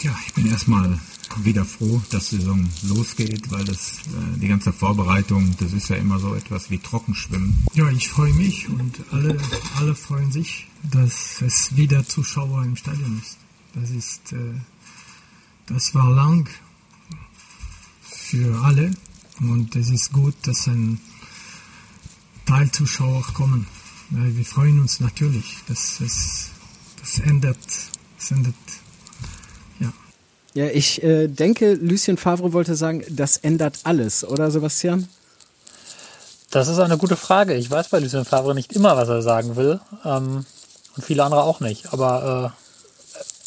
Ja, ich bin erstmal wieder froh, dass die Saison losgeht, weil das äh, die ganze Vorbereitung, das ist ja immer so etwas wie Trockenschwimmen. Ja, ich freue mich und alle, alle freuen sich, dass es wieder Zuschauer im Stadion ist. Das ist, äh, das war lang für alle und es ist gut, dass ein Teil Zuschauer kommen. Wir freuen uns natürlich, dass es das ändert, es ändert ja, ich äh, denke, Lucien Favre wollte sagen, das ändert alles, oder Sebastian? Das ist eine gute Frage. Ich weiß bei Lucien Favre nicht immer, was er sagen will. Ähm, und viele andere auch nicht. Aber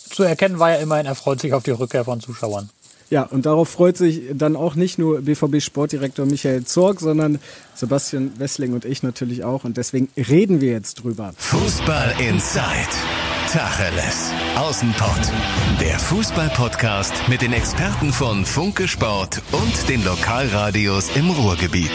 äh, zu erkennen war ja immerhin, er freut sich auf die Rückkehr von Zuschauern. Ja, und darauf freut sich dann auch nicht nur BVB-Sportdirektor Michael Zorg, sondern Sebastian Wessling und ich natürlich auch. Und deswegen reden wir jetzt drüber. Fußball Inside. Tacheles. Außenpott. Der Fußball-Podcast mit den Experten von Funke Sport und den Lokalradios im Ruhrgebiet.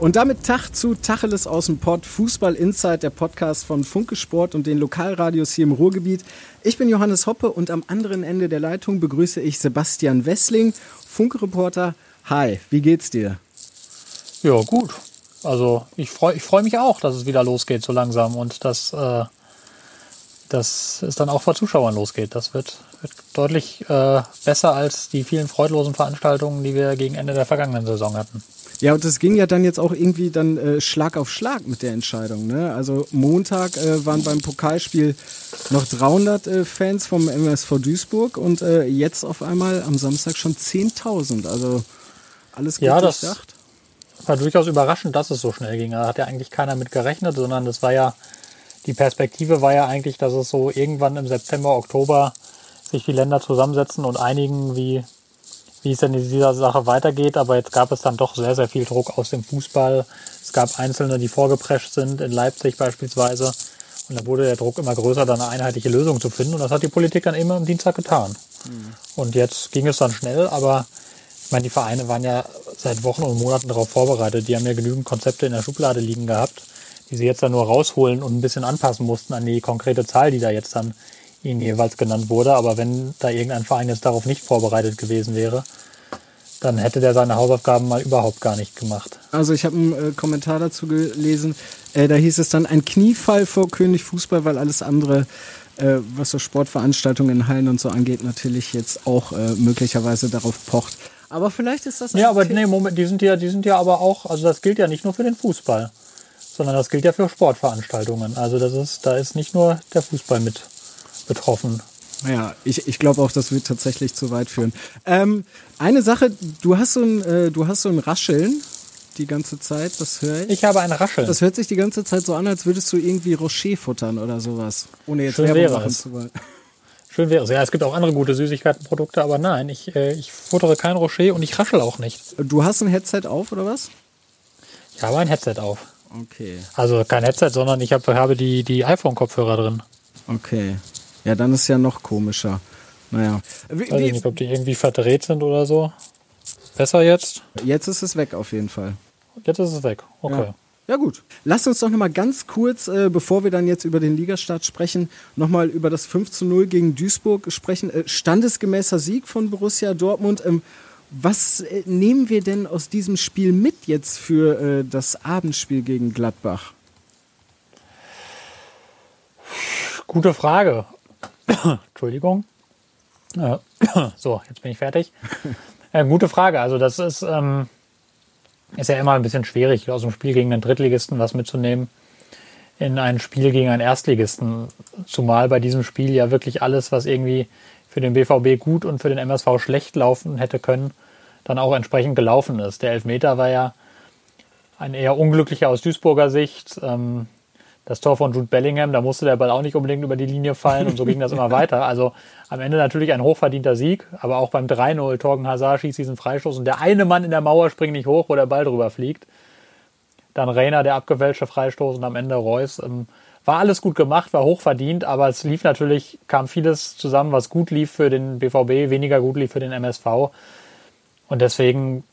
Und damit Tag zu Tacheles aus dem Pott, Fußball Inside, der Podcast von Funke Sport und den Lokalradios hier im Ruhrgebiet. Ich bin Johannes Hoppe und am anderen Ende der Leitung begrüße ich Sebastian Wessling, Funke-Reporter. Hi, wie geht's dir? Ja, gut. Also ich freue ich freu mich auch, dass es wieder losgeht so langsam und dass, äh, dass es dann auch vor Zuschauern losgeht. Das wird, wird deutlich äh, besser als die vielen freudlosen Veranstaltungen, die wir gegen Ende der vergangenen Saison hatten. Ja, und das ging ja dann jetzt auch irgendwie dann äh, Schlag auf Schlag mit der Entscheidung. Ne? Also Montag äh, waren beim Pokalspiel noch 300 äh, Fans vom MSV Duisburg und äh, jetzt auf einmal am Samstag schon 10.000. Also alles gut ja, durchdacht. War durchaus überraschend, dass es so schnell ging. Da hat ja eigentlich keiner mit gerechnet, sondern das war ja, die Perspektive war ja eigentlich, dass es so irgendwann im September, Oktober sich die Länder zusammensetzen und einigen, wie, wie es denn in dieser Sache weitergeht. Aber jetzt gab es dann doch sehr, sehr viel Druck aus dem Fußball. Es gab Einzelne, die vorgeprescht sind, in Leipzig beispielsweise. Und da wurde der Druck immer größer, da eine einheitliche Lösung zu finden. Und das hat die Politik dann immer am Dienstag getan. Mhm. Und jetzt ging es dann schnell, aber ich meine, die Vereine waren ja seit Wochen und Monaten darauf vorbereitet. Die haben ja genügend Konzepte in der Schublade liegen gehabt, die sie jetzt dann nur rausholen und ein bisschen anpassen mussten an die konkrete Zahl, die da jetzt dann ihnen jeweils genannt wurde. Aber wenn da irgendein Verein jetzt darauf nicht vorbereitet gewesen wäre, dann hätte der seine Hausaufgaben mal überhaupt gar nicht gemacht. Also ich habe einen äh, Kommentar dazu gelesen. Äh, da hieß es dann ein Kniefall vor König Fußball, weil alles andere, äh, was so Sportveranstaltungen in Hallen und so angeht, natürlich jetzt auch äh, möglicherweise darauf pocht. Aber vielleicht ist das. Ja, aber nee, Moment, die sind ja, die sind ja aber auch, also das gilt ja nicht nur für den Fußball, sondern das gilt ja für Sportveranstaltungen. Also das ist, da ist nicht nur der Fußball mit betroffen. Ja, ich, ich glaube auch, das wird tatsächlich zu weit führen. Ähm, eine Sache, du hast so ein, äh, du hast so ein Rascheln die ganze Zeit, das höre ich. Ich habe ein Rascheln. Das hört sich die ganze Zeit so an, als würdest du irgendwie Rocher futtern oder sowas. Ohne jetzt Schön Werbung machen zu wollen. Schön wäre es. Ja, es gibt auch andere gute Süßigkeitenprodukte, aber nein, ich, äh, ich futtere kein Rocher und ich raschel auch nicht. Du hast ein Headset auf, oder was? Ich habe ein Headset auf. Okay. Also kein Headset, sondern ich hab, habe die, die iPhone-Kopfhörer drin. Okay. Ja, dann ist ja noch komischer. Naja. Wie, Weiß ich nicht, ob die irgendwie verdreht sind oder so. Besser jetzt? jetzt ist es weg auf jeden Fall. Jetzt ist es weg. Okay. Ja. Ja gut. Lasst uns doch nochmal ganz kurz, äh, bevor wir dann jetzt über den Ligastart sprechen, nochmal über das 5 zu 0 gegen Duisburg sprechen. Äh, standesgemäßer Sieg von Borussia Dortmund. Ähm, was äh, nehmen wir denn aus diesem Spiel mit jetzt für äh, das Abendspiel gegen Gladbach? Gute Frage. Entschuldigung. Ja. So, jetzt bin ich fertig. Äh, gute Frage. Also das ist, ähm, ist ja immer ein bisschen schwierig, aus dem Spiel gegen einen Drittligisten was mitzunehmen in ein Spiel gegen einen Erstligisten. Zumal bei diesem Spiel ja wirklich alles, was irgendwie für den BVB gut und für den MSV schlecht laufen hätte können, dann auch entsprechend gelaufen ist. Der Elfmeter war ja ein eher unglücklicher aus Duisburger Sicht. Ähm, das Tor von Jude Bellingham, da musste der Ball auch nicht unbedingt über die Linie fallen und so ging das immer weiter. Also am Ende natürlich ein hochverdienter Sieg, aber auch beim 3-0 Torgen Hazard schießt diesen Freistoß und der eine Mann in der Mauer springt nicht hoch, wo der Ball drüber fliegt. Dann Reiner, der abgewälzte Freistoß und am Ende Reus. Ähm, war alles gut gemacht, war hochverdient, aber es lief natürlich, kam vieles zusammen, was gut lief für den BVB, weniger gut lief für den MSV. Und deswegen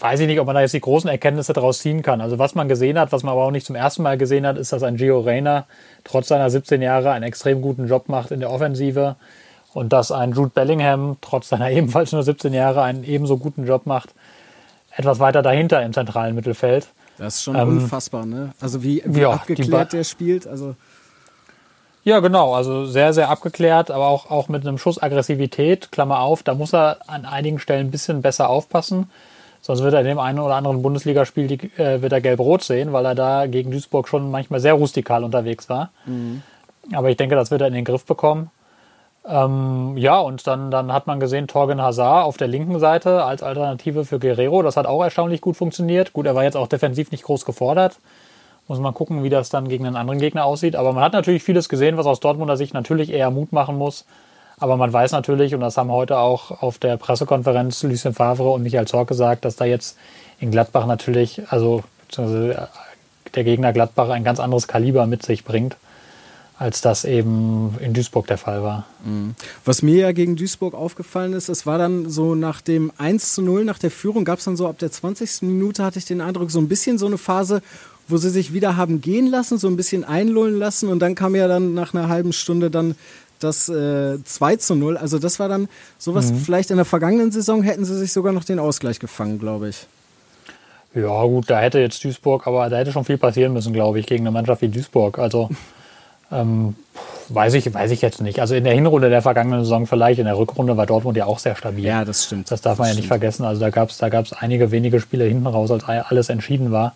weiß ich nicht, ob man da jetzt die großen Erkenntnisse daraus ziehen kann. Also was man gesehen hat, was man aber auch nicht zum ersten Mal gesehen hat, ist, dass ein Gio Reyna trotz seiner 17 Jahre einen extrem guten Job macht in der Offensive und dass ein Jude Bellingham trotz seiner ebenfalls nur 17 Jahre einen ebenso guten Job macht, etwas weiter dahinter im zentralen Mittelfeld. Das ist schon ähm, unfassbar, ne? Also wie, wie ja, abgeklärt der spielt, also ja, genau. Also sehr, sehr abgeklärt, aber auch, auch mit einem Schuss Aggressivität. Klammer auf, da muss er an einigen Stellen ein bisschen besser aufpassen. Sonst wird er in dem einen oder anderen Bundesligaspiel die, äh, wird er gelb-rot sehen, weil er da gegen Duisburg schon manchmal sehr rustikal unterwegs war. Mhm. Aber ich denke, das wird er in den Griff bekommen. Ähm, ja, und dann, dann hat man gesehen, Torgen Hazard auf der linken Seite als Alternative für Guerrero. Das hat auch erstaunlich gut funktioniert. Gut, er war jetzt auch defensiv nicht groß gefordert. Muss man gucken, wie das dann gegen einen anderen Gegner aussieht. Aber man hat natürlich vieles gesehen, was aus Dortmunder Sicht natürlich eher Mut machen muss. Aber man weiß natürlich, und das haben heute auch auf der Pressekonferenz Lucien Favre und Michael Zorc gesagt, dass da jetzt in Gladbach natürlich, also der Gegner Gladbach ein ganz anderes Kaliber mit sich bringt, als das eben in Duisburg der Fall war. Mhm. Was mir ja gegen Duisburg aufgefallen ist, es war dann so nach dem 1 zu 0, nach der Führung, gab es dann so ab der 20. Minute, hatte ich den Eindruck, so ein bisschen so eine Phase, wo sie sich wieder haben gehen lassen, so ein bisschen einlullen lassen und dann kam ja dann nach einer halben Stunde dann das äh, 2 zu 0. Also das war dann sowas, mhm. vielleicht in der vergangenen Saison hätten sie sich sogar noch den Ausgleich gefangen, glaube ich. Ja gut, da hätte jetzt Duisburg, aber da hätte schon viel passieren müssen, glaube ich, gegen eine Mannschaft wie Duisburg. Also ähm, weiß, ich, weiß ich jetzt nicht. Also in der Hinrunde der vergangenen Saison vielleicht, in der Rückrunde war Dortmund ja auch sehr stabil. Ja, das stimmt. Das darf man das ja nicht vergessen. Also da gab es da gab's einige wenige Spiele hinten raus, als alles entschieden war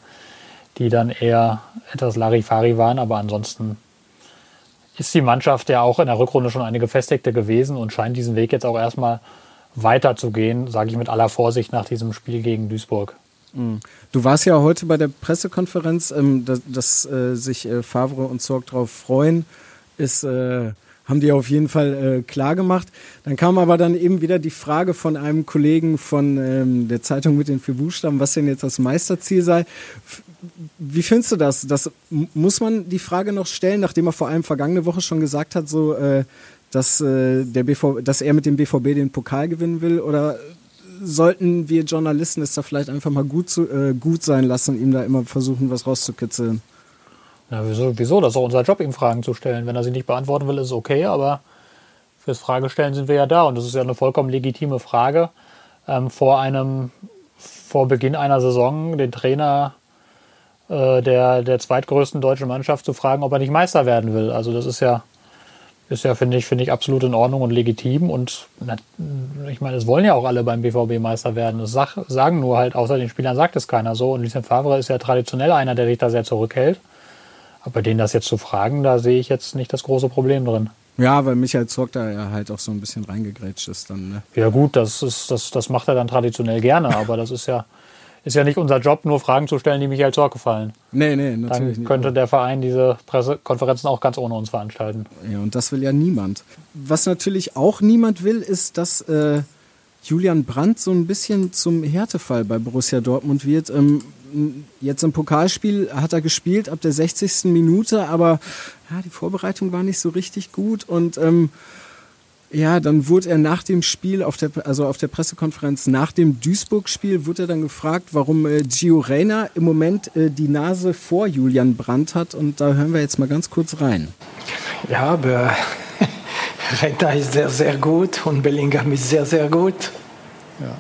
die dann eher etwas Larifari waren. Aber ansonsten ist die Mannschaft ja auch in der Rückrunde schon eine gefestigte gewesen und scheint diesen Weg jetzt auch erstmal weiterzugehen, sage ich mit aller Vorsicht nach diesem Spiel gegen Duisburg. Mhm. Du warst ja heute bei der Pressekonferenz, ähm, dass, äh, sich äh, Favre und Zorg darauf freuen, ist äh, haben die auf jeden Fall äh, klar gemacht. Dann kam aber dann eben wieder die Frage von einem Kollegen von ähm, der Zeitung mit den vier Buchstaben, was denn jetzt das Meisterziel sei. Wie findest du das? das? Muss man die Frage noch stellen, nachdem er vor allem vergangene Woche schon gesagt hat, so, äh, dass, äh, der BV, dass er mit dem BVB den Pokal gewinnen will? Oder sollten wir Journalisten es da vielleicht einfach mal gut, zu, äh, gut sein lassen ihm da immer versuchen, was rauszukitzeln? Na, wieso, wieso? Das ist auch unser Job, ihm Fragen zu stellen. Wenn er sie nicht beantworten will, ist es okay, aber fürs Fragestellen sind wir ja da und das ist ja eine vollkommen legitime Frage. Ähm, vor einem, vor Beginn einer Saison den Trainer äh, der, der zweitgrößten deutschen Mannschaft zu fragen, ob er nicht Meister werden will. Also das ist ja, ist ja, finde ich, finde ich absolut in Ordnung und legitim. Und ich meine, es wollen ja auch alle beim BVB Meister werden. Das sagen nur halt, außer den Spielern sagt es keiner so. Und Lucien Favre ist ja traditionell einer, der sich da sehr zurückhält. Aber denen das jetzt zu fragen, da sehe ich jetzt nicht das große Problem drin. Ja, weil Michael Zorc da ja halt auch so ein bisschen reingegrätscht ist dann. Ne? Ja gut, das, ist, das, das macht er dann traditionell gerne, aber das ist ja, ist ja nicht unser Job, nur Fragen zu stellen, die Michael Zorc gefallen. Nee, nee, natürlich Dann könnte nicht. der Verein diese Pressekonferenzen auch ganz ohne uns veranstalten. Ja, und das will ja niemand. Was natürlich auch niemand will, ist, dass äh, Julian Brandt so ein bisschen zum Härtefall bei Borussia Dortmund wird. Ähm, jetzt im Pokalspiel hat er gespielt ab der 60. Minute, aber ja, die Vorbereitung war nicht so richtig gut und ähm, ja, dann wurde er nach dem Spiel, auf der, also auf der Pressekonferenz nach dem Duisburg-Spiel, wurde er dann gefragt, warum äh, Gio Reyna im Moment äh, die Nase vor Julian Brandt hat. Und da hören wir jetzt mal ganz kurz rein. Ja, aber Reyna ist sehr, sehr gut und Bellingham ist sehr, sehr gut. Ja.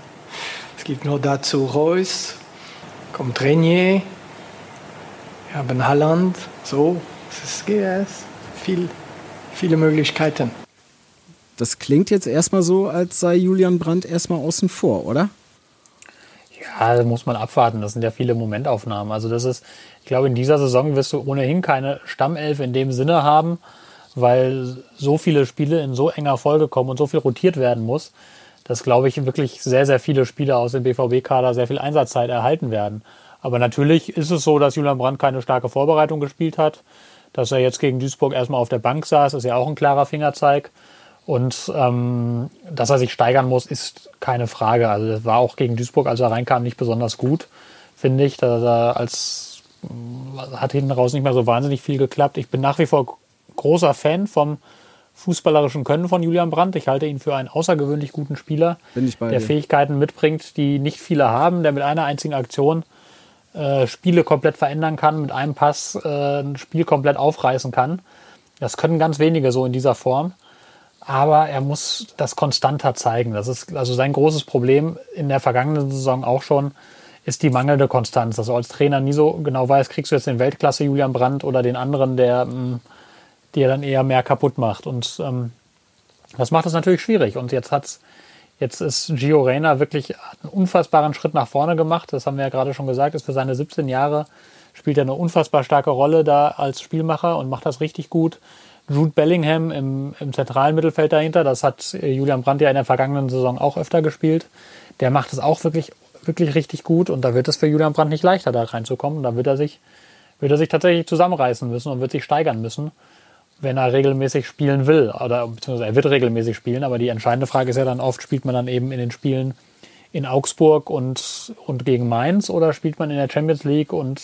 Es gibt nur dazu Reus, kommt Renier, wir haben Halland, so, es ist viel, viele Möglichkeiten. Das klingt jetzt erstmal so, als sei Julian Brandt erstmal außen vor, oder? Ja, da muss man abwarten. Das sind ja viele Momentaufnahmen. Also das ist, ich glaube, in dieser Saison wirst du ohnehin keine Stammelf in dem Sinne haben, weil so viele Spiele in so enger Folge kommen und so viel rotiert werden muss, dass, glaube ich, wirklich sehr, sehr viele Spieler aus dem BVB-Kader sehr viel Einsatzzeit erhalten werden. Aber natürlich ist es so, dass Julian Brandt keine starke Vorbereitung gespielt hat. Dass er jetzt gegen Duisburg erstmal auf der Bank saß, ist ja auch ein klarer Fingerzeig. Und ähm, dass er sich steigern muss, ist keine Frage. Also das war auch gegen Duisburg, als er reinkam, nicht besonders gut, finde ich. Da, da als hat hinten raus nicht mehr so wahnsinnig viel geklappt. Ich bin nach wie vor großer Fan vom fußballerischen Können von Julian Brandt. Ich halte ihn für einen außergewöhnlich guten Spieler, der. Fähigkeiten mitbringt, die nicht viele haben, der mit einer einzigen Aktion äh, Spiele komplett verändern kann, mit einem Pass äh, ein Spiel komplett aufreißen kann. Das können ganz wenige so in dieser Form. Aber er muss das konstanter zeigen. Das ist also sein großes Problem in der vergangenen Saison auch schon, ist die mangelnde Konstanz. Dass du als Trainer nie so genau weiß, kriegst du jetzt den Weltklasse Julian Brandt oder den anderen, der mm, dir dann eher mehr kaputt macht. Und ähm, das macht es natürlich schwierig. Und jetzt hat's, jetzt ist Gio Reyna wirklich einen unfassbaren Schritt nach vorne gemacht. Das haben wir ja gerade schon gesagt, ist für seine 17 Jahre spielt er eine unfassbar starke Rolle da als Spielmacher und macht das richtig gut. Jude Bellingham im, im zentralen Mittelfeld dahinter, das hat Julian Brandt ja in der vergangenen Saison auch öfter gespielt. Der macht es auch wirklich, wirklich richtig gut und da wird es für Julian Brandt nicht leichter, da reinzukommen. Da wird er sich, wird er sich tatsächlich zusammenreißen müssen und wird sich steigern müssen wenn er regelmäßig spielen will. Oder beziehungsweise er wird regelmäßig spielen, aber die entscheidende Frage ist ja dann oft, spielt man dann eben in den Spielen in Augsburg und, und gegen Mainz oder spielt man in der Champions League und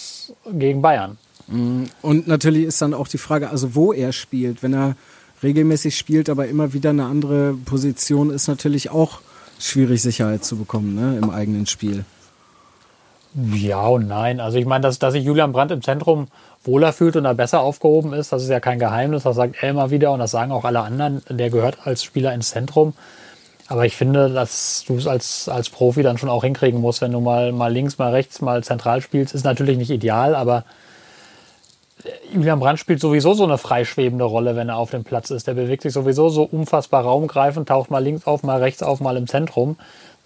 gegen Bayern? Mm, und natürlich ist dann auch die Frage, also wo er spielt. Wenn er regelmäßig spielt, aber immer wieder eine andere Position, ist natürlich auch schwierig, Sicherheit zu bekommen ne, im eigenen Spiel. Ja und nein. Also ich meine, dass, dass sich Julian Brandt im Zentrum wohler fühlt und da besser aufgehoben ist, das ist ja kein Geheimnis, das sagt er immer wieder und das sagen auch alle anderen. Der gehört als Spieler ins Zentrum. Aber ich finde, dass du es als, als Profi dann schon auch hinkriegen musst, wenn du mal, mal links, mal rechts, mal zentral spielst. Ist natürlich nicht ideal, aber Julian Brandt spielt sowieso so eine freischwebende Rolle, wenn er auf dem Platz ist. Der bewegt sich sowieso so unfassbar raumgreifend, taucht mal links auf, mal rechts auf, mal im Zentrum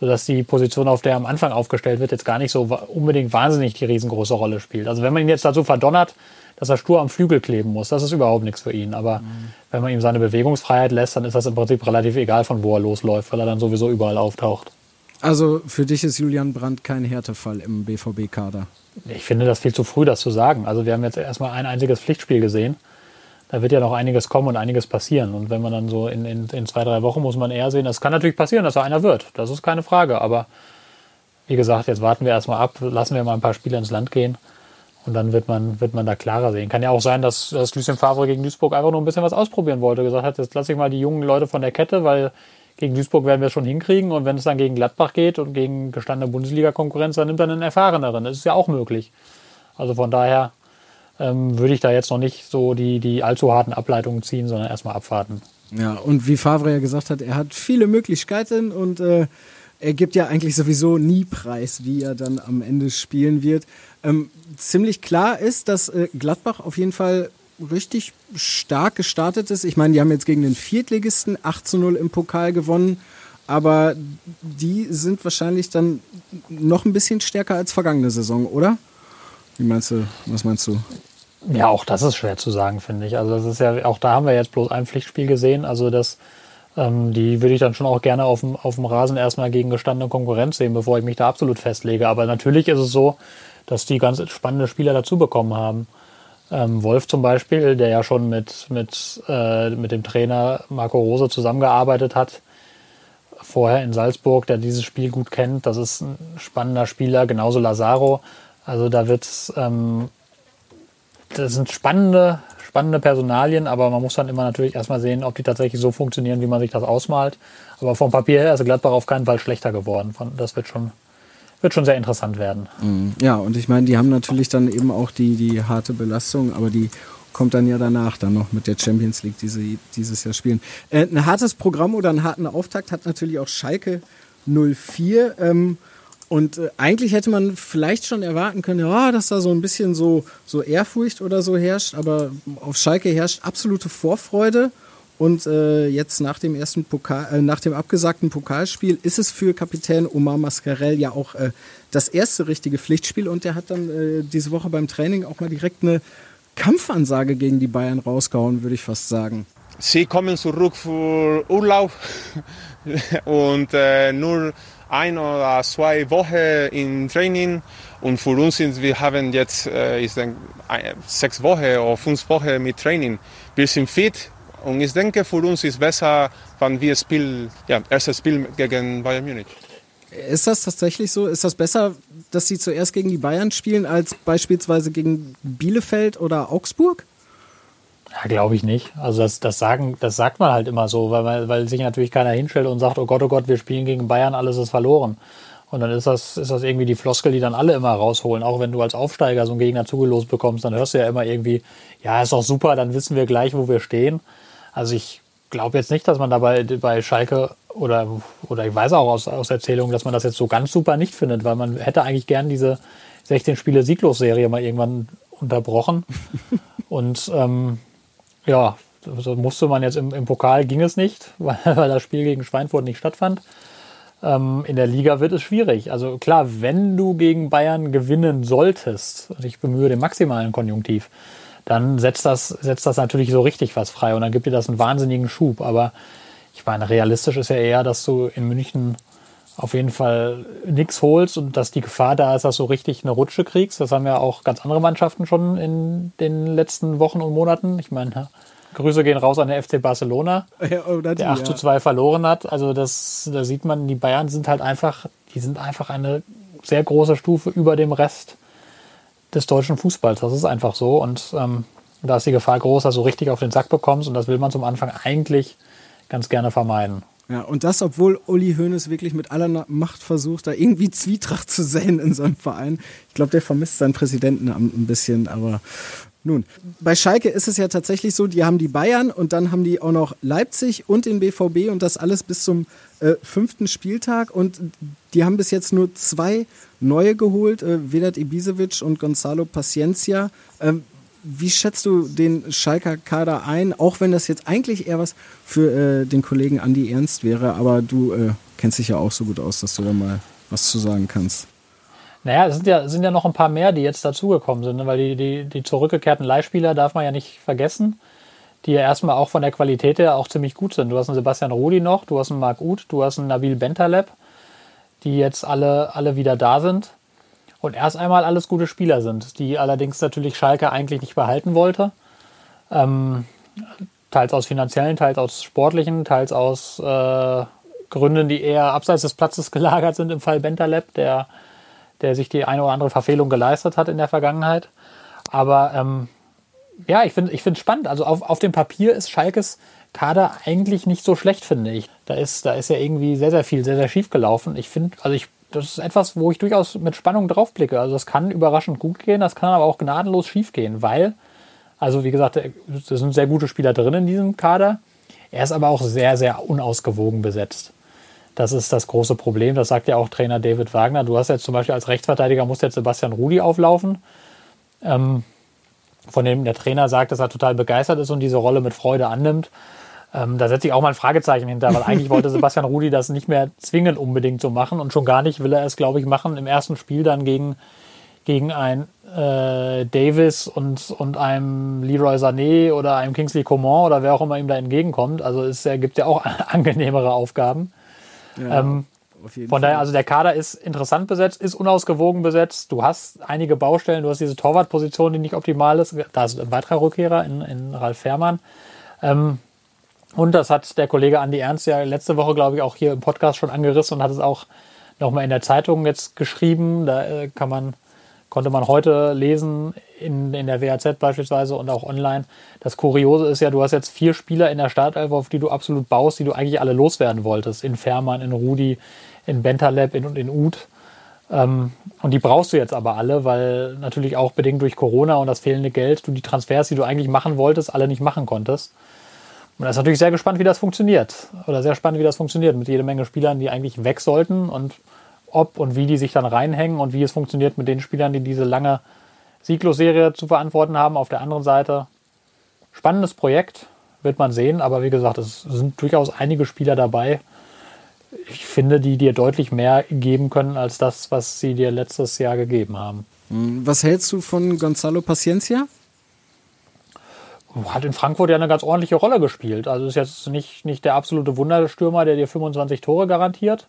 sodass die Position, auf der er am Anfang aufgestellt wird, jetzt gar nicht so unbedingt wahnsinnig die riesengroße Rolle spielt. Also wenn man ihn jetzt dazu verdonnert, dass er stur am Flügel kleben muss, das ist überhaupt nichts für ihn. Aber mhm. wenn man ihm seine Bewegungsfreiheit lässt, dann ist das im Prinzip relativ egal, von wo er losläuft, weil er dann sowieso überall auftaucht. Also für dich ist Julian Brandt kein Härtefall im BVB-Kader? Ich finde das viel zu früh, das zu sagen. Also wir haben jetzt erstmal ein einziges Pflichtspiel gesehen da wird ja noch einiges kommen und einiges passieren. Und wenn man dann so in, in, in zwei, drei Wochen muss man eher sehen, das kann natürlich passieren, dass er einer wird. Das ist keine Frage. Aber wie gesagt, jetzt warten wir erstmal ab, lassen wir mal ein paar Spiele ins Land gehen. Und dann wird man, wird man da klarer sehen. Kann ja auch sein, dass, dass Lucien Favre gegen Duisburg einfach nur ein bisschen was ausprobieren wollte. Gesagt hat, jetzt lasse ich mal die jungen Leute von der Kette, weil gegen Duisburg werden wir es schon hinkriegen. Und wenn es dann gegen Gladbach geht und gegen gestandene Bundesliga-Konkurrenz, dann nimmt er einen erfahreneren. Das ist ja auch möglich. Also von daher ähm, würde ich da jetzt noch nicht so die, die allzu harten Ableitungen ziehen, sondern erstmal abwarten. Ja, und wie Favre ja gesagt hat, er hat viele Möglichkeiten und äh, er gibt ja eigentlich sowieso nie preis, wie er dann am Ende spielen wird. Ähm, ziemlich klar ist, dass äh, Gladbach auf jeden Fall richtig stark gestartet ist. Ich meine, die haben jetzt gegen den Viertligisten 8 zu 0 im Pokal gewonnen, aber die sind wahrscheinlich dann noch ein bisschen stärker als vergangene Saison, oder? Wie meinst du, was meinst du? Ja, auch das ist schwer zu sagen, finde ich. Also das ist ja, auch da haben wir jetzt bloß ein Pflichtspiel gesehen. Also das, ähm, die würde ich dann schon auch gerne auf dem, auf dem Rasen erstmal gegen gestandene Konkurrenz sehen, bevor ich mich da absolut festlege. Aber natürlich ist es so, dass die ganz spannende Spieler dazu bekommen haben. Ähm, Wolf zum Beispiel, der ja schon mit, mit, äh, mit dem Trainer Marco Rose zusammengearbeitet hat, vorher in Salzburg, der dieses Spiel gut kennt. Das ist ein spannender Spieler, genauso Lazaro. Also da wird ähm, das sind spannende, spannende Personalien, aber man muss dann immer natürlich erstmal sehen, ob die tatsächlich so funktionieren, wie man sich das ausmalt. Aber vom Papier her ist Gladbach auf keinen Fall schlechter geworden. Das wird schon, wird schon sehr interessant werden. Mhm. Ja, und ich meine, die haben natürlich dann eben auch die, die harte Belastung, aber die kommt dann ja danach dann noch mit der Champions League, die sie dieses Jahr spielen. Äh, ein hartes Programm oder einen harten Auftakt hat natürlich auch Schalke 04. Ähm, und äh, eigentlich hätte man vielleicht schon erwarten können, ja, dass da so ein bisschen so, so Ehrfurcht oder so herrscht, aber auf Schalke herrscht absolute Vorfreude. Und äh, jetzt nach dem ersten Pokal, äh, nach dem abgesagten Pokalspiel ist es für Kapitän Omar Mascarell ja auch äh, das erste richtige Pflichtspiel und der hat dann äh, diese Woche beim Training auch mal direkt eine Kampfansage gegen die Bayern rausgehauen, würde ich fast sagen. Sie kommen zurück für Urlaub und äh, nur ein oder zwei Wochen im Training und für uns sind wir haben jetzt äh, ich denke, sechs Wochen oder fünf Wochen mit Training. Wir sind fit und ich denke für uns ist besser, wenn wir spielen, ja, erstes Spiel gegen Bayern Munich. Ist das tatsächlich so? Ist das besser, dass Sie zuerst gegen die Bayern spielen, als beispielsweise gegen Bielefeld oder Augsburg? Ja, glaube ich nicht. Also das, das sagen, das sagt man halt immer so, weil, weil sich natürlich keiner hinstellt und sagt, oh Gott, oh Gott, wir spielen gegen Bayern, alles ist verloren. Und dann ist das, ist das irgendwie die Floskel, die dann alle immer rausholen. Auch wenn du als Aufsteiger so einen Gegner zugelost bekommst, dann hörst du ja immer irgendwie, ja, ist doch super, dann wissen wir gleich, wo wir stehen. Also ich glaube jetzt nicht, dass man dabei bei Schalke oder, oder ich weiß auch aus, aus Erzählungen, dass man das jetzt so ganz super nicht findet, weil man hätte eigentlich gern diese 16 Spiele Sieglos-Serie mal irgendwann unterbrochen. Und ähm, ja, so musste man jetzt im, im Pokal ging es nicht, weil, weil das Spiel gegen Schweinfurt nicht stattfand. Ähm, in der Liga wird es schwierig. Also klar, wenn du gegen Bayern gewinnen solltest, und ich bemühe den maximalen Konjunktiv, dann setzt das, setzt das natürlich so richtig was frei und dann gibt dir das einen wahnsinnigen Schub. Aber ich meine, realistisch ist ja eher, dass du in München auf jeden Fall nichts holst und dass die Gefahr da ist, dass du richtig eine Rutsche kriegst. Das haben ja auch ganz andere Mannschaften schon in den letzten Wochen und Monaten. Ich meine, Grüße gehen raus an den FC Barcelona, ja, die, der 8 zu 2 verloren hat. Also das, da sieht man, die Bayern sind halt einfach, die sind einfach eine sehr große Stufe über dem Rest des deutschen Fußballs. Das ist einfach so. Und ähm, da ist die Gefahr groß, dass du richtig auf den Sack bekommst. Und das will man zum Anfang eigentlich ganz gerne vermeiden. Ja, und das, obwohl Uli Hoeneß wirklich mit aller Macht versucht, da irgendwie Zwietracht zu sehen in seinem Verein. Ich glaube, der vermisst seinen Präsidenten ein bisschen, aber nun, bei Schalke ist es ja tatsächlich so, die haben die Bayern und dann haben die auch noch Leipzig und den BVB und das alles bis zum äh, fünften Spieltag und die haben bis jetzt nur zwei neue geholt, äh, Vedat Ibisevic und Gonzalo Paciencia. Ähm, wie schätzt du den Schalker Kader ein, auch wenn das jetzt eigentlich eher was für äh, den Kollegen Andi Ernst wäre, aber du äh, kennst dich ja auch so gut aus, dass du da mal was zu sagen kannst. Naja, es sind ja, sind ja noch ein paar mehr, die jetzt dazugekommen sind, ne? weil die, die, die zurückgekehrten Leihspieler darf man ja nicht vergessen, die ja erstmal auch von der Qualität her auch ziemlich gut sind. Du hast einen Sebastian Rudi noch, du hast einen Marc Uth, du hast einen Nabil Bentaleb, die jetzt alle, alle wieder da sind und erst einmal alles gute Spieler sind, die allerdings natürlich Schalke eigentlich nicht behalten wollte. Ähm, teils aus finanziellen, teils aus sportlichen, teils aus äh, Gründen, die eher abseits des Platzes gelagert sind im Fall Bentaleb, der, der sich die eine oder andere Verfehlung geleistet hat in der Vergangenheit. Aber ähm, ja, ich finde es ich spannend. Also auf, auf dem Papier ist Schalkes Kader eigentlich nicht so schlecht, finde ich. Da ist, da ist ja irgendwie sehr, sehr viel, sehr, sehr schief gelaufen. Ich finde, also ich das ist etwas, wo ich durchaus mit Spannung draufblicke. Also das kann überraschend gut gehen, das kann aber auch gnadenlos schief gehen, weil, also wie gesagt, da sind sehr gute Spieler drin in diesem Kader. Er ist aber auch sehr, sehr unausgewogen besetzt. Das ist das große Problem. Das sagt ja auch Trainer David Wagner. Du hast jetzt zum Beispiel als Rechtsverteidiger muss jetzt Sebastian Rudi auflaufen. Ähm, von dem der Trainer sagt, dass er total begeistert ist und diese Rolle mit Freude annimmt. Ähm, da setze ich auch mal ein Fragezeichen hinter, weil eigentlich wollte Sebastian Rudi das nicht mehr zwingend unbedingt so machen und schon gar nicht will er es, glaube ich, machen im ersten Spiel dann gegen, gegen ein äh, Davis und, und einem Leroy Sané oder einem Kingsley Coman oder wer auch immer ihm da entgegenkommt. Also es gibt ja auch angenehmere Aufgaben. Ja, ähm, von daher, also der Kader ist interessant besetzt, ist unausgewogen besetzt. Du hast einige Baustellen, du hast diese Torwartposition, die nicht optimal ist. Da ist ein weiterer Rückkehrer in, in Ralf Fährmann. Ähm, und das hat der Kollege Andi Ernst ja letzte Woche, glaube ich, auch hier im Podcast schon angerissen und hat es auch nochmal in der Zeitung jetzt geschrieben. Da äh, kann man, konnte man heute lesen in, in der WAZ beispielsweise und auch online. Das Kuriose ist ja, du hast jetzt vier Spieler in der Startelf, auf die du absolut baust, die du eigentlich alle loswerden wolltest. In Fährmann, in Rudi, in Bentaleb in, in Uth. Ähm, und die brauchst du jetzt aber alle, weil natürlich auch bedingt durch Corona und das fehlende Geld du die Transfers, die du eigentlich machen wolltest, alle nicht machen konntest. Da ist natürlich sehr gespannt, wie das funktioniert. Oder sehr spannend, wie das funktioniert mit jede Menge Spielern, die eigentlich weg sollten und ob und wie die sich dann reinhängen und wie es funktioniert mit den Spielern, die diese lange Sieglos-Serie zu verantworten haben. Auf der anderen Seite spannendes Projekt, wird man sehen. Aber wie gesagt, es sind durchaus einige Spieler dabei. Ich finde, die dir deutlich mehr geben können als das, was sie dir letztes Jahr gegeben haben. Was hältst du von Gonzalo Paciencia? Hat in Frankfurt ja eine ganz ordentliche Rolle gespielt. Also ist jetzt nicht, nicht der absolute Wunderstürmer, der dir 25 Tore garantiert.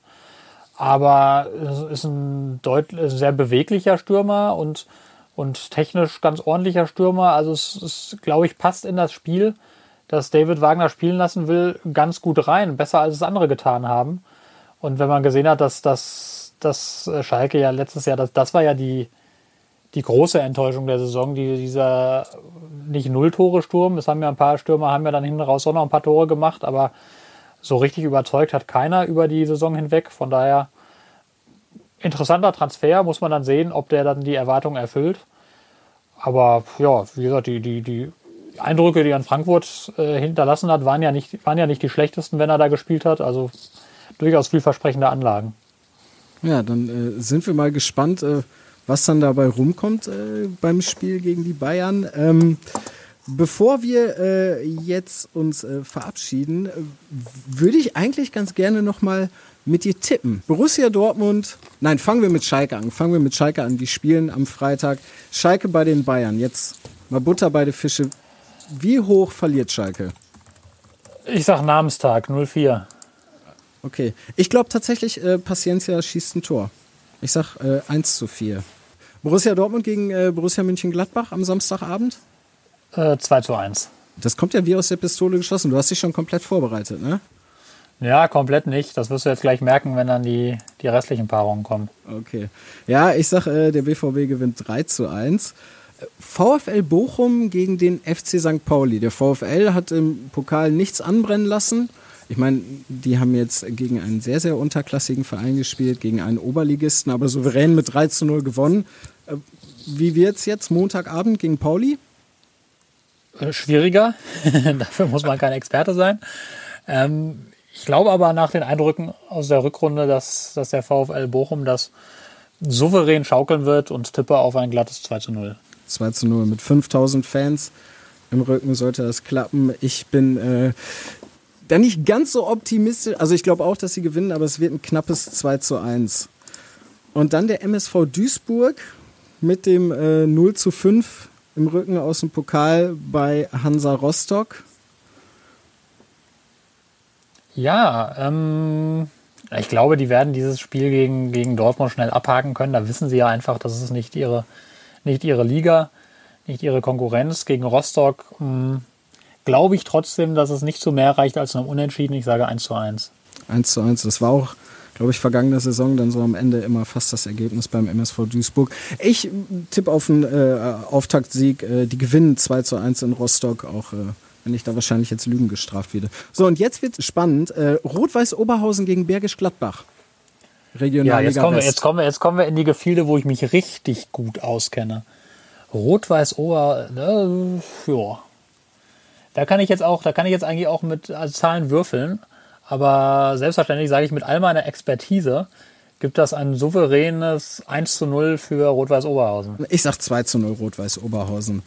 Aber ist ein deutlich, sehr beweglicher Stürmer und, und technisch ganz ordentlicher Stürmer. Also es, es, glaube ich, passt in das Spiel, das David Wagner spielen lassen will, ganz gut rein. Besser als es andere getan haben. Und wenn man gesehen hat, dass, dass, dass Schalke ja letztes Jahr, das, das war ja die, die große Enttäuschung der Saison, die, dieser nicht Null-Tore-Sturm. Es haben ja ein paar Stürmer, haben ja dann hinten raus auch noch ein paar Tore gemacht, aber so richtig überzeugt hat keiner über die Saison hinweg. Von daher interessanter Transfer, muss man dann sehen, ob der dann die Erwartungen erfüllt. Aber ja, wie gesagt, die, die, die Eindrücke, die er in Frankfurt äh, hinterlassen hat, waren ja, nicht, waren ja nicht die schlechtesten, wenn er da gespielt hat. Also durchaus vielversprechende Anlagen. Ja, dann äh, sind wir mal gespannt, äh, was dann dabei rumkommt äh, beim Spiel gegen die Bayern. Ähm, bevor wir äh, jetzt uns äh, verabschieden, würde ich eigentlich ganz gerne noch mal mit dir tippen. Borussia Dortmund, nein, fangen wir mit Schalke an. Fangen wir mit Schalke an. Die spielen am Freitag. Schalke bei den Bayern. Jetzt mal Butter bei den Fische. Wie hoch verliert Schalke? Ich sag Namenstag 04. Okay. Ich glaube tatsächlich, äh, Paciencia schießt ein Tor. Ich sag äh, 1 zu 4. Borussia Dortmund gegen äh, Borussia München-Gladbach am Samstagabend? Äh, 2 zu 1. Das kommt ja wie aus der Pistole geschossen. Du hast dich schon komplett vorbereitet, ne? Ja, komplett nicht. Das wirst du jetzt gleich merken, wenn dann die, die restlichen Paarungen kommen. Okay. Ja, ich sag, äh, der BVB gewinnt 3 zu 1. VfL Bochum gegen den FC St. Pauli. Der VfL hat im Pokal nichts anbrennen lassen. Ich meine, die haben jetzt gegen einen sehr, sehr unterklassigen Verein gespielt, gegen einen Oberligisten, aber souverän mit 3 zu 0 gewonnen. Äh, wie wird es jetzt Montagabend gegen Pauli? Äh, schwieriger. Dafür muss man kein Experte sein. Ähm, ich glaube aber nach den Eindrücken aus der Rückrunde, dass, dass der VfL Bochum das souverän schaukeln wird und tippe auf ein glattes 2 zu 0. 2 zu 0 mit 5000 Fans im Rücken sollte das klappen. Ich bin äh, da nicht ganz so optimistisch. Also ich glaube auch, dass sie gewinnen, aber es wird ein knappes 2 zu 1. Und dann der MSV Duisburg mit dem äh, 0 zu 5 im Rücken aus dem Pokal bei Hansa Rostock. Ja, ähm, ich glaube, die werden dieses Spiel gegen, gegen Dortmund schnell abhaken können. Da wissen sie ja einfach, dass es nicht ihre, nicht ihre Liga, nicht ihre Konkurrenz. Gegen Rostock hm, glaube ich trotzdem, dass es nicht zu mehr reicht als einem Unentschieden. Ich sage 1 zu 1. 1 zu 1. Das war auch, glaube ich, vergangene Saison dann so am Ende immer fast das Ergebnis beim MSV Duisburg. Ich tippe auf einen äh, Auftaktsieg. Äh, die gewinnen 2 zu 1 in Rostock. Auch äh, wenn ich da wahrscheinlich jetzt Lügen gestraft werde. So, und jetzt wird es spannend. Äh, Rot-Weiß Oberhausen gegen Bergisch Gladbach. Regionalliga ja, jetzt kommen, wir, jetzt, kommen wir, jetzt kommen wir in die Gefilde, wo ich mich richtig gut auskenne. Rot-Weiß Ober, ne, ja. Da kann ich jetzt auch, da kann ich jetzt eigentlich auch mit also Zahlen würfeln. Aber selbstverständlich sage ich mit all meiner Expertise, gibt das ein souveränes 1 zu 0 für Rot-Weiß Oberhausen. Ich sag 2 zu 0 Rot-Weiß Oberhausen.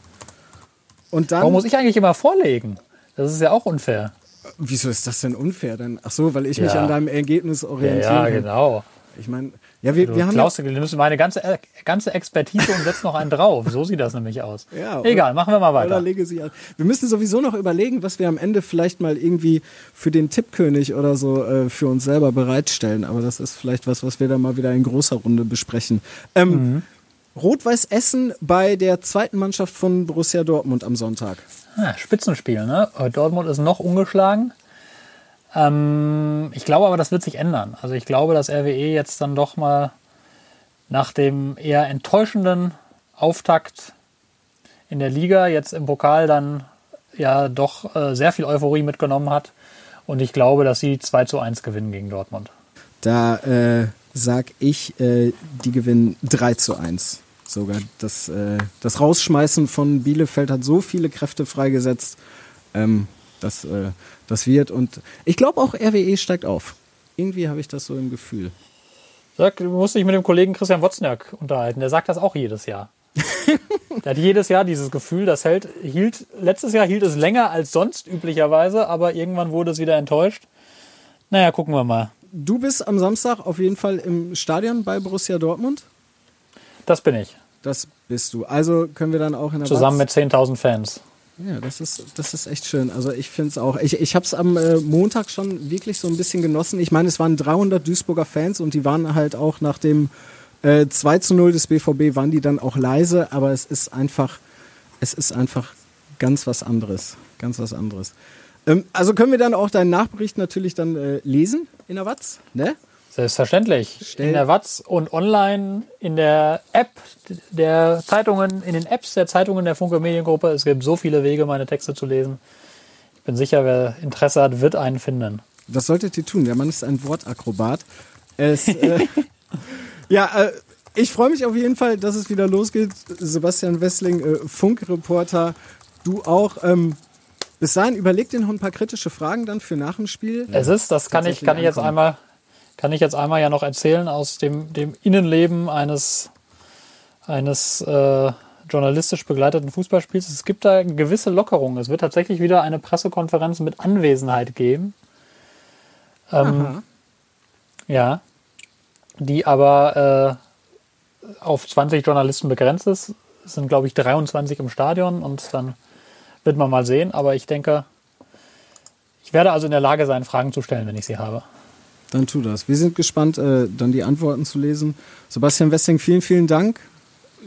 Und dann. Warum muss ich eigentlich immer vorlegen? Das ist ja auch unfair. Wieso ist das denn unfair? Denn, ach so, weil ich ja. mich an deinem Ergebnis orientiere. Ja, ja genau. Ich meine, ja, wir, du wir haben. Klaus, du nimmst meine ganze, ganze Expertise und setzt noch einen drauf. So sieht das nämlich aus. Ja, Egal, machen wir mal weiter. Lege sie an. Wir müssen sowieso noch überlegen, was wir am Ende vielleicht mal irgendwie für den Tippkönig oder so äh, für uns selber bereitstellen. Aber das ist vielleicht was, was wir dann mal wieder in großer Runde besprechen. Ähm, mhm. Rot-Weiß Essen bei der zweiten Mannschaft von Borussia Dortmund am Sonntag. Ah, Spitzenspiel, ne? Dortmund ist noch ungeschlagen. Ähm, ich glaube aber, das wird sich ändern. Also ich glaube, dass RWE jetzt dann doch mal nach dem eher enttäuschenden Auftakt in der Liga jetzt im Pokal dann ja doch äh, sehr viel Euphorie mitgenommen hat. Und ich glaube, dass sie 2 zu 1 gewinnen gegen Dortmund. Da äh, sag ich, äh, die gewinnen 3 zu 1 sogar. Das, äh, das Rausschmeißen von Bielefeld hat so viele Kräfte freigesetzt. Ähm, das, äh, das wird und ich glaube auch RWE steigt auf. Irgendwie habe ich das so im Gefühl. Sag, du musst dich mit dem Kollegen Christian Wozniak unterhalten. Der sagt das auch jedes Jahr. der hat jedes Jahr dieses Gefühl, das hält, hielt, letztes Jahr hielt es länger als sonst üblicherweise, aber irgendwann wurde es wieder enttäuscht. Naja, gucken wir mal. Du bist am Samstag auf jeden Fall im Stadion bei Borussia Dortmund? Das bin ich. Das bist du. Also können wir dann auch in der Zusammen Watz mit 10.000 Fans. Ja, das ist, das ist echt schön. Also ich finde es auch. Ich, ich habe es am äh, Montag schon wirklich so ein bisschen genossen. Ich meine, es waren 300 Duisburger Fans und die waren halt auch nach dem äh, 2 zu 0 des BVB, waren die dann auch leise. Aber es ist einfach, es ist einfach ganz was anderes. Ganz was anderes. Ähm, also können wir dann auch deinen Nachbericht natürlich dann äh, lesen in der Watz, ne? Selbstverständlich. Stell- In der Watz und online in der App der Zeitungen, in den Apps der Zeitungen der Funke Mediengruppe. Es gibt so viele Wege, meine Texte zu lesen. Ich bin sicher, wer Interesse hat, wird einen finden. Das solltet ihr tun. Der Mann ist ein Wortakrobat. Es, äh, ja, äh, ich freue mich auf jeden Fall, dass es wieder losgeht. Sebastian Wessling, äh, Funkreporter, du auch. Ähm, bis dahin überleg dir noch ein paar kritische Fragen dann für nach dem Spiel. Es ist, das kann ich, kann ich jetzt einmal, kann ich jetzt einmal ja noch erzählen aus dem, dem Innenleben eines, eines äh, journalistisch begleiteten Fußballspiels. Es gibt da gewisse Lockerungen. Es wird tatsächlich wieder eine Pressekonferenz mit Anwesenheit geben. Ähm, ja, die aber äh, auf 20 Journalisten begrenzt ist. Es sind, glaube ich, 23 im Stadion und dann wird man mal sehen. Aber ich denke, ich werde also in der Lage sein, Fragen zu stellen, wenn ich sie habe. Dann tu das. Wir sind gespannt, äh, dann die Antworten zu lesen. Sebastian Wessling, vielen, vielen Dank.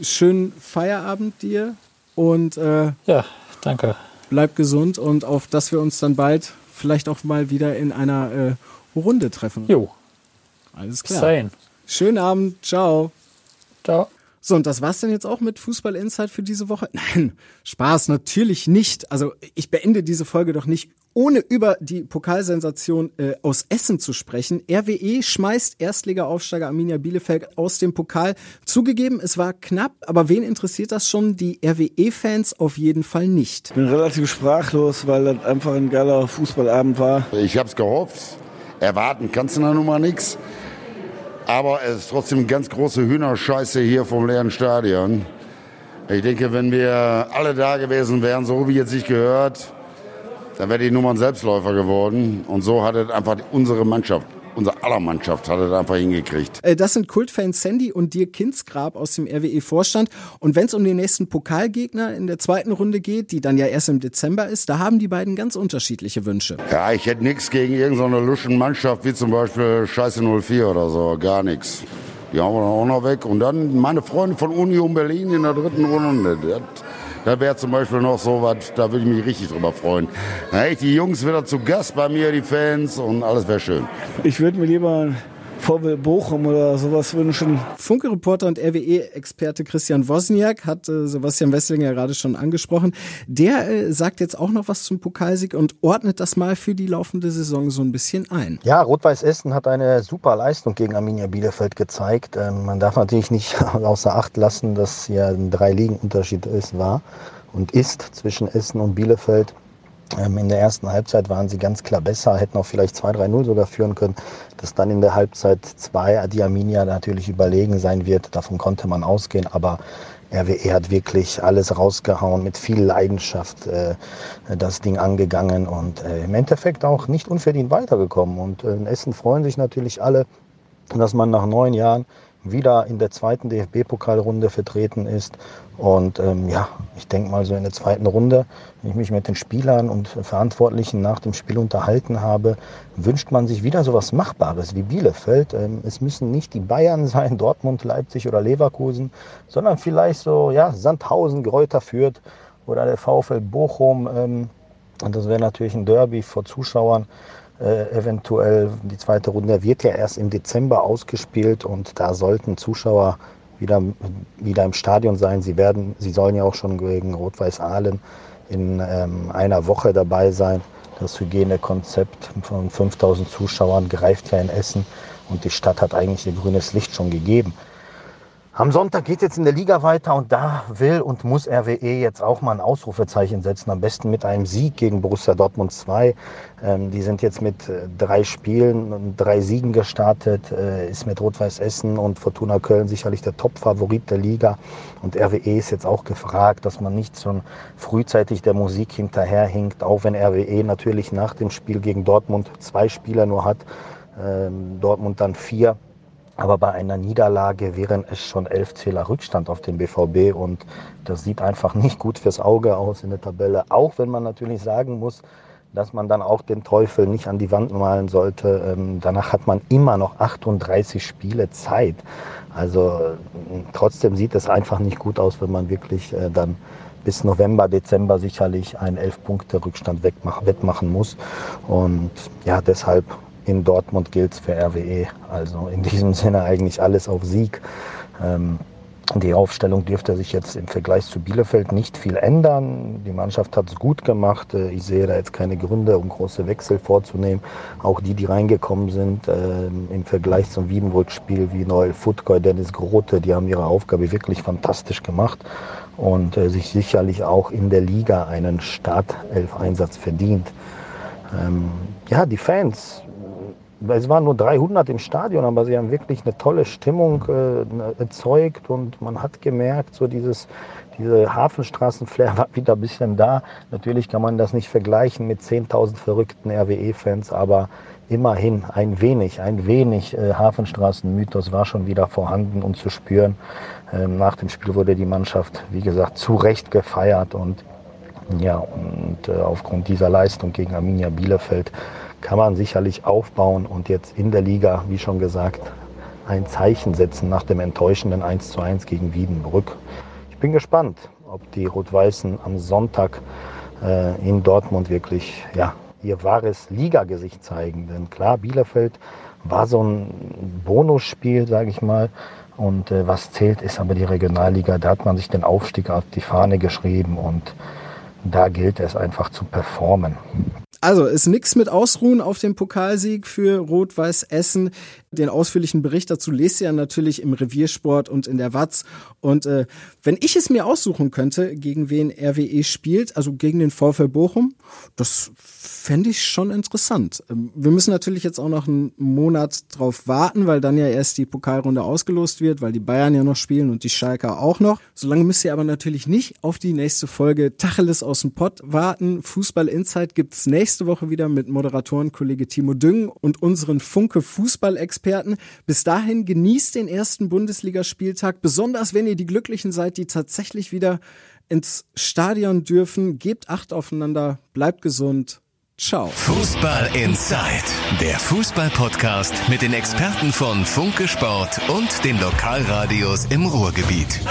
Schönen Feierabend dir und äh, Ja, danke. bleib gesund und auf dass wir uns dann bald vielleicht auch mal wieder in einer äh, Runde treffen. Jo, Alles bis klar. dahin. Schönen Abend. Ciao. Ciao. So, und das war's dann jetzt auch mit Fußball Insight für diese Woche? Nein, Spaß, natürlich nicht. Also ich beende diese Folge doch nicht, ohne über die Pokalsensation äh, aus Essen zu sprechen. RWE schmeißt Erstliga-Aufsteiger Arminia Bielefeld aus dem Pokal. Zugegeben, es war knapp, aber wen interessiert das schon? Die RWE-Fans auf jeden Fall nicht. Ich bin relativ sprachlos, weil das einfach ein geiler Fußballabend war. Ich hab's gehofft. Erwarten kannst du da nun mal nichts. Aber es ist trotzdem eine ganz große Hühnerscheiße hier vom leeren Stadion. Ich denke, wenn wir alle da gewesen wären, so wie jetzt sich gehört, dann wäre die Nummer ein Selbstläufer geworden. Und so hat es einfach unsere Mannschaft, unsere aller Mannschaft, hat es einfach hingekriegt. Äh, Das sind Kultfans Sandy und Dirk Kinzgrab aus dem RWE-Vorstand. Und wenn es um den nächsten Pokalgegner in der zweiten Runde geht, die dann ja erst im Dezember ist, da haben die beiden ganz unterschiedliche Wünsche. Ja, ich hätte nichts gegen irgendeine luschen Mannschaft wie zum Beispiel Scheiße 04 oder so, gar nichts. Die haben wir dann auch noch weg. Und dann meine Freunde von Union Berlin in der dritten Runde. Das, da wäre zum Beispiel noch so was, da würde ich mich richtig drüber freuen. Dann hätte ich die Jungs wieder zu Gast bei mir, die Fans, und alles wäre schön. Ich würde mir lieber VW Bochum oder sowas wünschen. Funke-Reporter und RWE-Experte Christian Wozniak hat äh, Sebastian Wessling ja gerade schon angesprochen. Der äh, sagt jetzt auch noch was zum Pokalsieg und ordnet das mal für die laufende Saison so ein bisschen ein. Ja, Rot-Weiß Essen hat eine super Leistung gegen Arminia Bielefeld gezeigt. Ähm, man darf natürlich nicht außer Acht lassen, dass hier ein Drei-Ligen-Unterschied ist, war und ist zwischen Essen und Bielefeld. Ähm, in der ersten Halbzeit waren sie ganz klar besser, hätten auch vielleicht 2-3-0 sogar führen können. Dass dann in der Halbzeit 2 die Arminia natürlich überlegen sein wird, davon konnte man ausgehen. Aber RWE hat wirklich alles rausgehauen, mit viel Leidenschaft äh, das Ding angegangen und äh, im Endeffekt auch nicht unverdient weitergekommen. Und äh, in Essen freuen sich natürlich alle, dass man nach neun Jahren wieder in der zweiten DFB-Pokalrunde vertreten ist. Und ähm, ja, ich denke mal so in der zweiten Runde, wenn ich mich mit den Spielern und Verantwortlichen nach dem Spiel unterhalten habe, wünscht man sich wieder so was Machbares wie Bielefeld. Ähm, es müssen nicht die Bayern sein, Dortmund, Leipzig oder Leverkusen, sondern vielleicht so ja, Sandhausen, Gräuter Fürth oder der VfL Bochum. Ähm, und das wäre natürlich ein Derby vor Zuschauern. Äh, eventuell die zweite Runde wird ja erst im Dezember ausgespielt und da sollten Zuschauer wieder, wieder im Stadion sein. Sie werden, sie sollen ja auch schon gegen Rot-Weiß Aalen in ähm, einer Woche dabei sein. Das Hygienekonzept von 5000 Zuschauern greift ja in Essen und die Stadt hat eigentlich ihr grünes Licht schon gegeben. Am Sonntag geht jetzt in der Liga weiter und da will und muss RWE jetzt auch mal ein Ausrufezeichen setzen. Am besten mit einem Sieg gegen Borussia Dortmund 2. Ähm, die sind jetzt mit äh, drei Spielen und drei Siegen gestartet, äh, ist mit Rot-Weiß Essen und Fortuna Köln sicherlich der Top-Favorit der Liga. Und RWE ist jetzt auch gefragt, dass man nicht schon frühzeitig der Musik hinterherhinkt, auch wenn RWE natürlich nach dem Spiel gegen Dortmund zwei Spieler nur hat, ähm, Dortmund dann vier. Aber bei einer Niederlage wären es schon elf Zähler Rückstand auf den BVB und das sieht einfach nicht gut fürs Auge aus in der Tabelle. Auch wenn man natürlich sagen muss, dass man dann auch den Teufel nicht an die Wand malen sollte. Ähm, danach hat man immer noch 38 Spiele Zeit. Also äh, trotzdem sieht es einfach nicht gut aus, wenn man wirklich äh, dann bis November, Dezember sicherlich einen elf Punkte Rückstand wegmach, wettmachen muss. Und ja, deshalb in Dortmund gilt es für RWE. Also in diesem Sinne eigentlich alles auf Sieg. Ähm, die Aufstellung dürfte sich jetzt im Vergleich zu Bielefeld nicht viel ändern. Die Mannschaft hat es gut gemacht. Äh, ich sehe da jetzt keine Gründe, um große Wechsel vorzunehmen. Auch die, die reingekommen sind äh, im Vergleich zum Wiedenbrück-Spiel wie Noel Futkoy, Dennis Grote, die haben ihre Aufgabe wirklich fantastisch gemacht und äh, sich sicherlich auch in der Liga einen Startelf-Einsatz verdient. Ähm, ja, die Fans, es waren nur 300 im Stadion, aber sie haben wirklich eine tolle Stimmung äh, erzeugt und man hat gemerkt, so dieses, diese Hafenstraßen-Flair war wieder ein bisschen da. Natürlich kann man das nicht vergleichen mit 10.000 verrückten RWE-Fans, aber immerhin ein wenig, ein wenig äh, Hafenstraßen-Mythos war schon wieder vorhanden und zu spüren. Ähm, nach dem Spiel wurde die Mannschaft, wie gesagt, zu Recht gefeiert und ja, und äh, aufgrund dieser Leistung gegen Arminia Bielefeld kann man sicherlich aufbauen und jetzt in der Liga, wie schon gesagt, ein Zeichen setzen nach dem enttäuschenden 1:1 gegen Wiedenbrück. Ich bin gespannt, ob die Rot-Weißen am Sonntag äh, in Dortmund wirklich ja, ihr wahres Ligagesicht zeigen. Denn klar, Bielefeld war so ein Bonusspiel, sage ich mal. Und äh, was zählt, ist aber die Regionalliga. Da hat man sich den Aufstieg auf die Fahne geschrieben und da gilt es einfach zu performen. Also ist nichts mit Ausruhen auf dem Pokalsieg für Rot-Weiß Essen. Den ausführlichen Bericht dazu lest ihr natürlich im Reviersport und in der Watz. Und äh, wenn ich es mir aussuchen könnte, gegen wen RWE spielt, also gegen den VfL Bochum, das fände ich schon interessant. Ähm, wir müssen natürlich jetzt auch noch einen Monat drauf warten, weil dann ja erst die Pokalrunde ausgelost wird, weil die Bayern ja noch spielen und die Schalker auch noch. Solange müsst ihr aber natürlich nicht auf die nächste Folge Tacheles aus dem Pott warten. Fußball Insight gibt's nächste Woche wieder mit Moderatoren Kollege Timo Düng und unseren Funke Fußballexperten. Bis dahin genießt den ersten Bundesligaspieltag, besonders wenn ihr die Glücklichen seid, die tatsächlich wieder ins Stadion dürfen. Gebt Acht aufeinander, bleibt gesund Ciao. Fußball Inside, der Fußball-Podcast mit den Experten von Funke Sport und den Lokalradios im Ruhrgebiet.